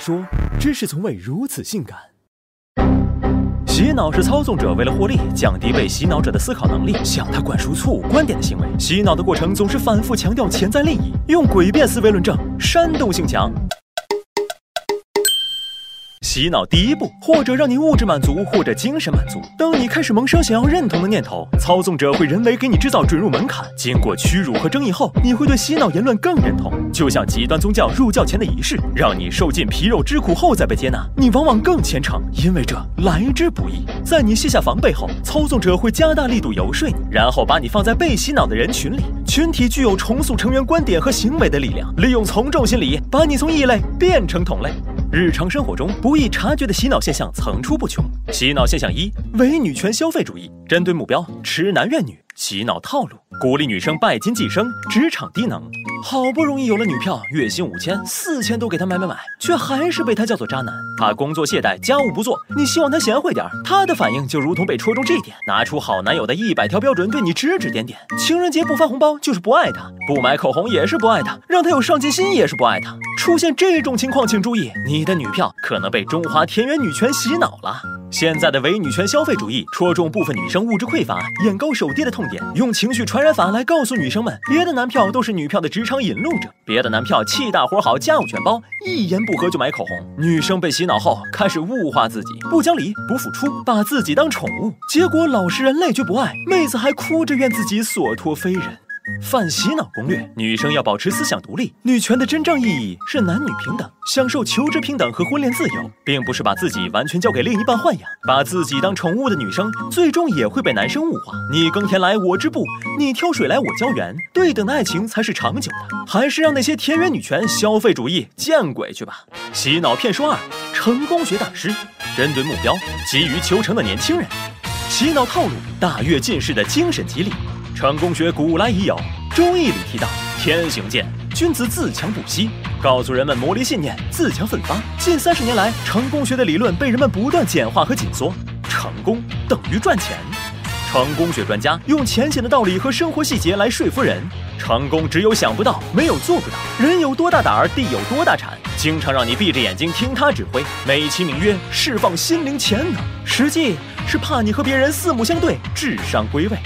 说，知识从未如此性感。洗脑是操纵者为了获利，降低被洗脑者的思考能力，向他灌输错误观点的行为。洗脑的过程总是反复强调潜在利益，用诡辩思维论证，煽动性强。洗脑第一步，或者让你物质满足，或者精神满足。当你开始萌生想要认同的念头，操纵者会人为给你制造准入门槛。经过屈辱和争议后，你会对洗脑言论更认同。就像极端宗教入教前的仪式，让你受尽皮肉之苦后再被接纳，你往往更虔诚，因为这来之不易。在你卸下防备后，操纵者会加大力度游说你，然后把你放在被洗脑的人群里。群体具有重塑成员观点和行为的力量，利用从众心理，把你从异类变成同类。日常生活中不易察觉的洗脑现象层出不穷。洗脑现象一：伪女权消费主义，针对目标痴男怨女。洗脑套路，鼓励女生拜金晋升，职场低能。好不容易有了女票，月薪五千、四千都给她买买买，却还是被她叫做渣男。他工作懈怠，家务不做，你希望他贤惠点儿，他的反应就如同被戳中这点，拿出好男友的一百条标准对你指指点点。情人节不发红包就是不爱他，不买口红也是不爱他，让他有上进心也是不爱他。出现这种情况，请注意，你的女票可能被中华田园女权洗脑了。现在的伪女权消费主义戳中部分女生物质匮乏、眼高手低的痛点，用情绪传染法来告诉女生们，别的男票都是女票的职场引路者，别的男票气大活好、家务全包，一言不合就买口红。女生被洗脑后开始物化自己，不讲理、不付出，把自己当宠物，结果老实人累觉不爱，妹子还哭着怨自己所托非人。反洗脑攻略：女生要保持思想独立。女权的真正意义是男女平等，享受求职平等和婚恋自由，并不是把自己完全交给另一半豢养。把自己当宠物的女生，最终也会被男生物化。你耕田来我织布，你挑水来我浇园，对等的爱情才是长久的。还是让那些田园女权消费主义见鬼去吧！洗脑骗术二：成功学大师，针对目标急于求成的年轻人，洗脑套路大跃进式的精神激励。成功学古来已有，《周易》里提到“天行健，君子自强不息”，告诉人们磨砺信念，自强奋发。近三十年来，成功学的理论被人们不断简化和紧缩，成功等于赚钱。成功学专家用浅显的道理和生活细节来说服人：成功只有想不到，没有做不到。人有多大胆儿，地有多大产。经常让你闭着眼睛听他指挥，美其名曰释放心灵潜能，实际是怕你和别人四目相对，智商归位。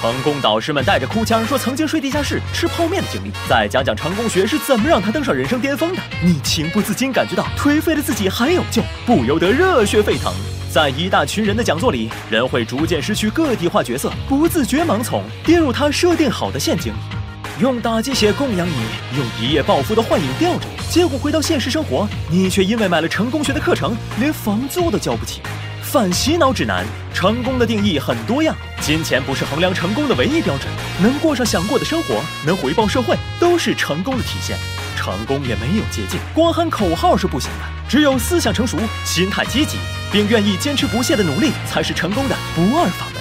成功导师们带着哭腔说曾经睡地下室吃泡面的经历，再讲讲成功学是怎么让他登上人生巅峰的，你情不自禁感觉到颓废的自己还有救，不由得热血沸腾。在一大群人的讲座里，人会逐渐失去个体化角色，不自觉盲从，跌入他设定好的陷阱里，用打鸡血供养你，用一夜暴富的幻影吊着你，结果回到现实生活，你却因为买了成功学的课程，连房租都交不起。反洗脑指南：成功的定义很多样，金钱不是衡量成功的唯一标准。能过上想过的生活，能回报社会，都是成功的体现。成功也没有捷径，光喊口号是不行的。只有思想成熟、心态积极，并愿意坚持不懈的努力，才是成功的不二法门。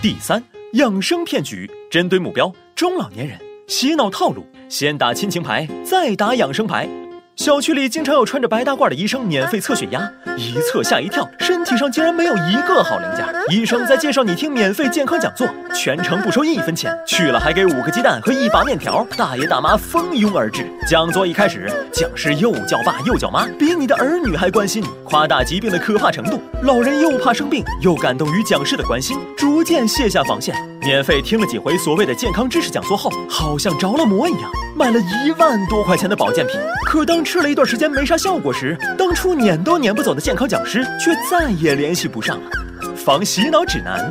第三，养生骗局，针对目标中老年人，洗脑套路：先打亲情牌，再打养生牌。小区里经常有穿着白大褂的医生免费测血压，一测吓一跳，身体上竟然没有一个好零件。医生在介绍你听免费健康讲座，全程不收一分钱，去了还给五个鸡蛋和一把面条。大爷大妈蜂拥而至。讲座一开始，讲师又叫爸又叫妈，比你的儿女还关心你，夸大疾病的可怕程度。老人又怕生病，又感动于讲师的关心，逐渐卸下防线。免费听了几回所谓的健康知识讲座后，好像着了魔一样，买了一万多块钱的保健品。可当吃了一段时间没啥效果时，当初撵都撵不走的健康讲师却再也联系不上了。防洗脑指南：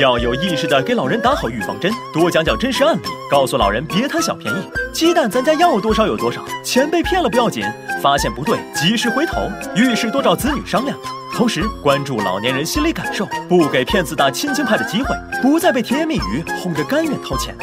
要有意识的给老人打好预防针，多讲讲真实案例，告诉老人别贪小便宜。鸡蛋咱家要多少有多少，钱被骗了不要紧，发现不对及时回头。遇事多找子女商量，同时关注老年人心理感受，不给骗子打亲情牌的机会，不再被甜言蜜语哄着甘愿掏钱。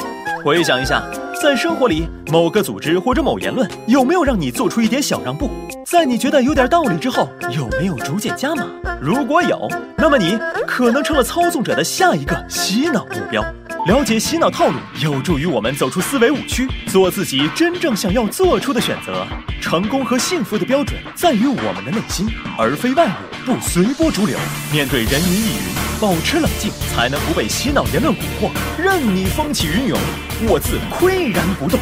回想一下。在生活里，某个组织或者某言论有没有让你做出一点小让步？在你觉得有点道理之后，有没有逐渐加码？如果有，那么你可能成了操纵者的下一个洗脑目标。了解洗脑套路，有助于我们走出思维误区，做自己真正想要做出的选择。成功和幸福的标准在于我们的内心，而非外物。不随波逐流，面对人云亦云，保持冷静，才能不被洗脑言论蛊惑。任你风起云涌，我自岿然不动。